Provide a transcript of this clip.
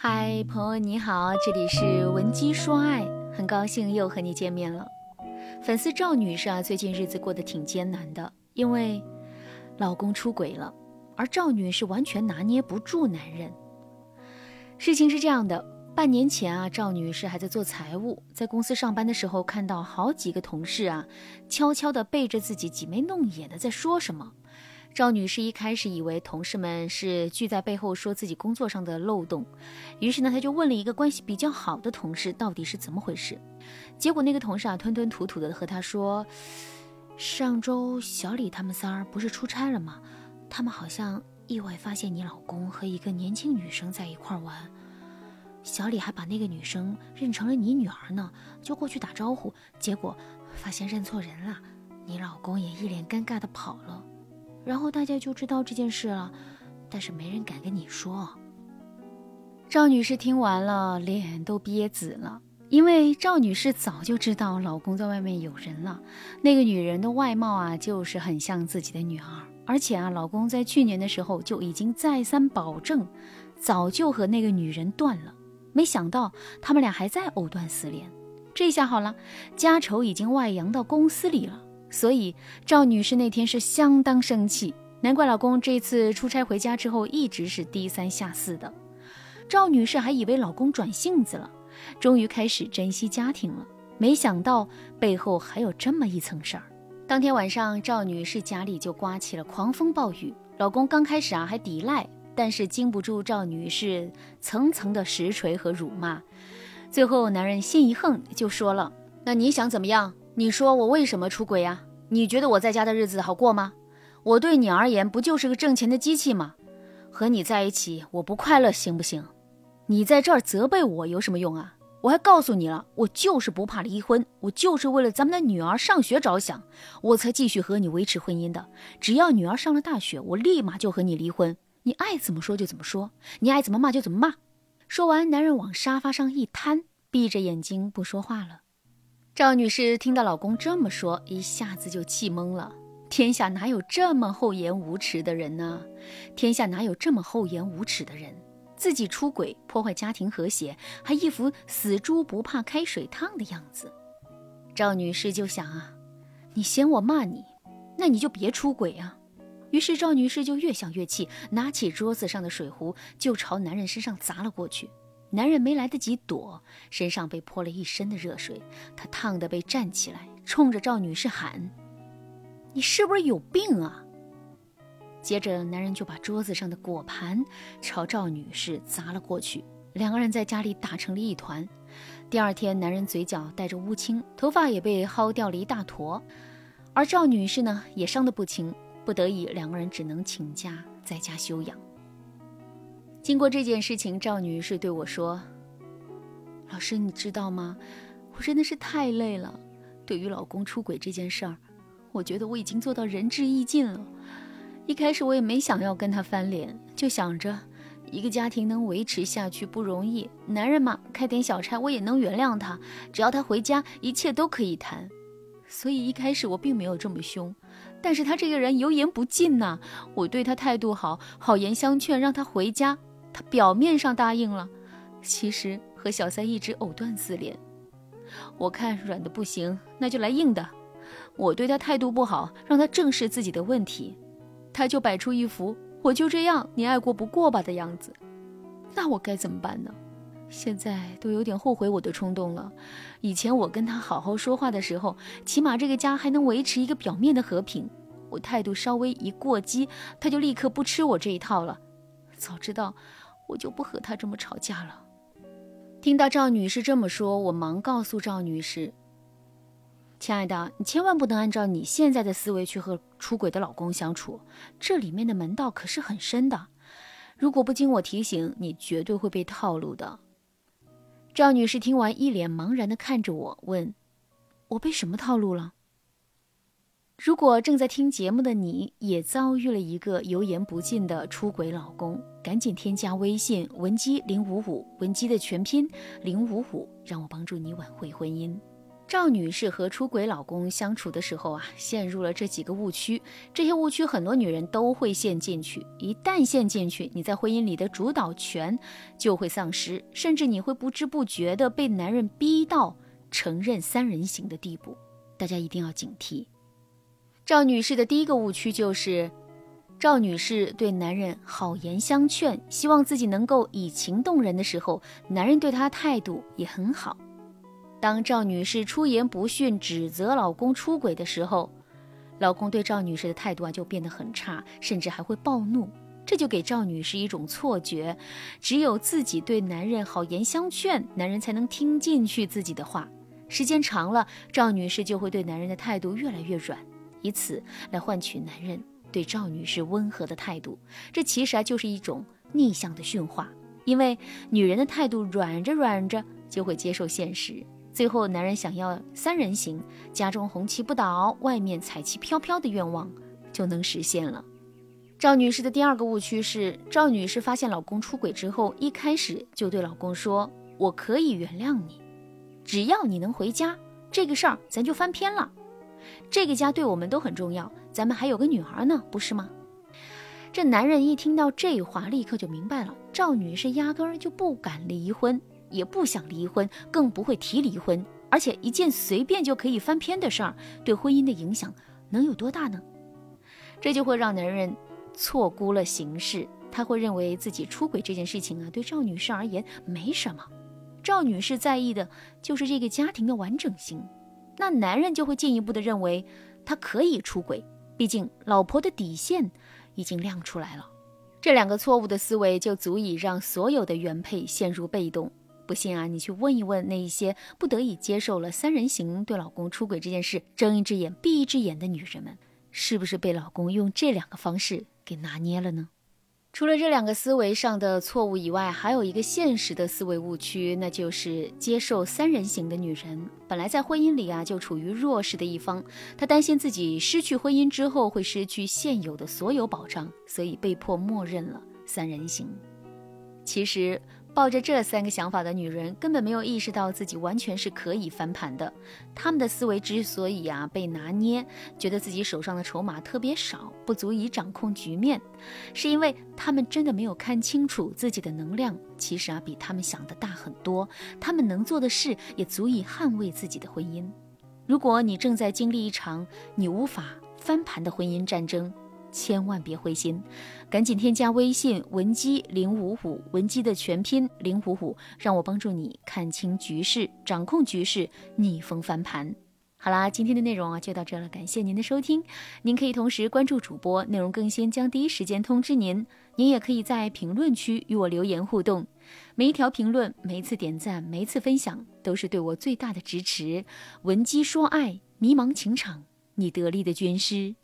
嗨，朋友你好，这里是文姬说爱，很高兴又和你见面了。粉丝赵女士啊，最近日子过得挺艰难的，因为老公出轨了，而赵女士完全拿捏不住男人。事情是这样的，半年前啊，赵女士还在做财务，在公司上班的时候，看到好几个同事啊，悄悄地背着自己挤眉弄眼的在说什么。赵女士一开始以为同事们是聚在背后说自己工作上的漏洞，于是呢，她就问了一个关系比较好的同事到底是怎么回事。结果那个同事啊，吞吞吐吐的和她说，上周小李他们仨儿不是出差了吗？他们好像意外发现你老公和一个年轻女生在一块玩，小李还把那个女生认成了你女儿呢，就过去打招呼，结果发现认错人了，你老公也一脸尴尬的跑了。然后大家就知道这件事了，但是没人敢跟你说。赵女士听完了，脸都憋紫了，因为赵女士早就知道老公在外面有人了。那个女人的外貌啊，就是很像自己的女儿，而且啊，老公在去年的时候就已经再三保证，早就和那个女人断了。没想到他们俩还在藕断丝连，这下好了，家丑已经外扬到公司里了。所以赵女士那天是相当生气，难怪老公这次出差回家之后一直是低三下四的。赵女士还以为老公转性子了，终于开始珍惜家庭了，没想到背后还有这么一层事儿。当天晚上，赵女士家里就刮起了狂风暴雨，老公刚开始啊还抵赖，但是经不住赵女士层层的实锤和辱骂，最后男人心一横就说了：“那你想怎么样？”你说我为什么出轨呀？你觉得我在家的日子好过吗？我对你而言不就是个挣钱的机器吗？和你在一起我不快乐，行不行？你在这儿责备我有什么用啊？我还告诉你了，我就是不怕离婚，我就是为了咱们的女儿上学着想，我才继续和你维持婚姻的。只要女儿上了大学，我立马就和你离婚。你爱怎么说就怎么说，你爱怎么骂就怎么骂。说完，男人往沙发上一瘫，闭着眼睛不说话了。赵女士听到老公这么说，一下子就气懵了。天下哪有这么厚颜无耻的人呢？天下哪有这么厚颜无耻的人？自己出轨，破坏家庭和谐，还一副死猪不怕开水烫的样子。赵女士就想啊，你嫌我骂你，那你就别出轨啊。于是赵女士就越想越气，拿起桌子上的水壶就朝男人身上砸了过去。男人没来得及躲，身上被泼了一身的热水，他烫得被站起来，冲着赵女士喊：“你是不是有病啊？”接着，男人就把桌子上的果盘朝赵女士砸了过去，两个人在家里打成了一团。第二天，男人嘴角带着乌青，头发也被薅掉了一大坨，而赵女士呢，也伤得不轻，不得已，两个人只能请假在家休养。经过这件事情，赵女士对我说：“老师，你知道吗？我真的是太累了。对于老公出轨这件事儿，我觉得我已经做到仁至义尽了。一开始我也没想要跟他翻脸，就想着一个家庭能维持下去不容易，男人嘛，开点小差我也能原谅他，只要他回家，一切都可以谈。所以一开始我并没有这么凶。但是他这个人油盐不进呐，我对他态度好，好言相劝，让他回家。”表面上答应了，其实和小三一直藕断丝连。我看软的不行，那就来硬的。我对他态度不好，让他正视自己的问题，他就摆出一副我就这样，你爱过不过吧的样子。那我该怎么办呢？现在都有点后悔我的冲动了。以前我跟他好好说话的时候，起码这个家还能维持一个表面的和平。我态度稍微一过激，他就立刻不吃我这一套了。早知道。我就不和他这么吵架了。听到赵女士这么说，我忙告诉赵女士：“亲爱的，你千万不能按照你现在的思维去和出轨的老公相处，这里面的门道可是很深的。如果不经我提醒，你绝对会被套路的。”赵女士听完，一脸茫然地看着我，问：“我被什么套路了？”如果正在听节目的你也遭遇了一个油盐不进的出轨老公，赶紧添加微信文姬零五五，文姬的全拼零五五，让我帮助你挽回婚姻。赵女士和出轨老公相处的时候啊，陷入了这几个误区。这些误区很多女人都会陷进去。一旦陷进去，你在婚姻里的主导权就会丧失，甚至你会不知不觉的被男人逼到承认三人行的地步。大家一定要警惕。赵女士的第一个误区就是，赵女士对男人好言相劝，希望自己能够以情动人的时候，男人对她态度也很好。当赵女士出言不逊，指责老公出轨的时候，老公对赵女士的态度啊就变得很差，甚至还会暴怒。这就给赵女士一种错觉，只有自己对男人好言相劝，男人才能听进去自己的话。时间长了，赵女士就会对男人的态度越来越软，以此来换取男人对赵女士温和的态度。这其实啊就是一种逆向的驯化，因为女人的态度软着软着就会接受现实。最后，男人想要三人行，家中红旗不倒，外面彩旗飘飘的愿望就能实现了。赵女士的第二个误区是，赵女士发现老公出轨之后，一开始就对老公说：“我可以原谅你，只要你能回家，这个事儿咱就翻篇了。这个家对我们都很重要，咱们还有个女儿呢，不是吗？”这男人一听到这话，立刻就明白了，赵女士压根儿就不敢离婚。也不想离婚，更不会提离婚。而且一件随便就可以翻篇的事儿，对婚姻的影响能有多大呢？这就会让男人错估了形势，他会认为自己出轨这件事情啊，对赵女士而言没什么。赵女士在意的就是这个家庭的完整性，那男人就会进一步的认为他可以出轨，毕竟老婆的底线已经亮出来了。这两个错误的思维就足以让所有的原配陷入被动。不信啊，你去问一问那一些不得已接受了三人行、对老公出轨这件事睁一只眼闭一只眼的女人们，是不是被老公用这两个方式给拿捏了呢？除了这两个思维上的错误以外，还有一个现实的思维误区，那就是接受三人行的女人本来在婚姻里啊就处于弱势的一方，她担心自己失去婚姻之后会失去现有的所有保障，所以被迫默认了三人行。其实。抱着这三个想法的女人，根本没有意识到自己完全是可以翻盘的。她们的思维之所以啊被拿捏，觉得自己手上的筹码特别少，不足以掌控局面，是因为她们真的没有看清楚自己的能量，其实啊比他们想的大很多。她们能做的事也足以捍卫自己的婚姻。如果你正在经历一场你无法翻盘的婚姻战争，千万别灰心，赶紧添加微信文姬零五五，文姬的全拼零五五，让我帮助你看清局势，掌控局势，逆风翻盘。好啦，今天的内容啊就到这了，感谢您的收听。您可以同时关注主播，内容更新将第一时间通知您。您也可以在评论区与我留言互动，每一条评论、每一次点赞、每一次分享，都是对我最大的支持。文姬说爱，迷茫情场，你得力的军师。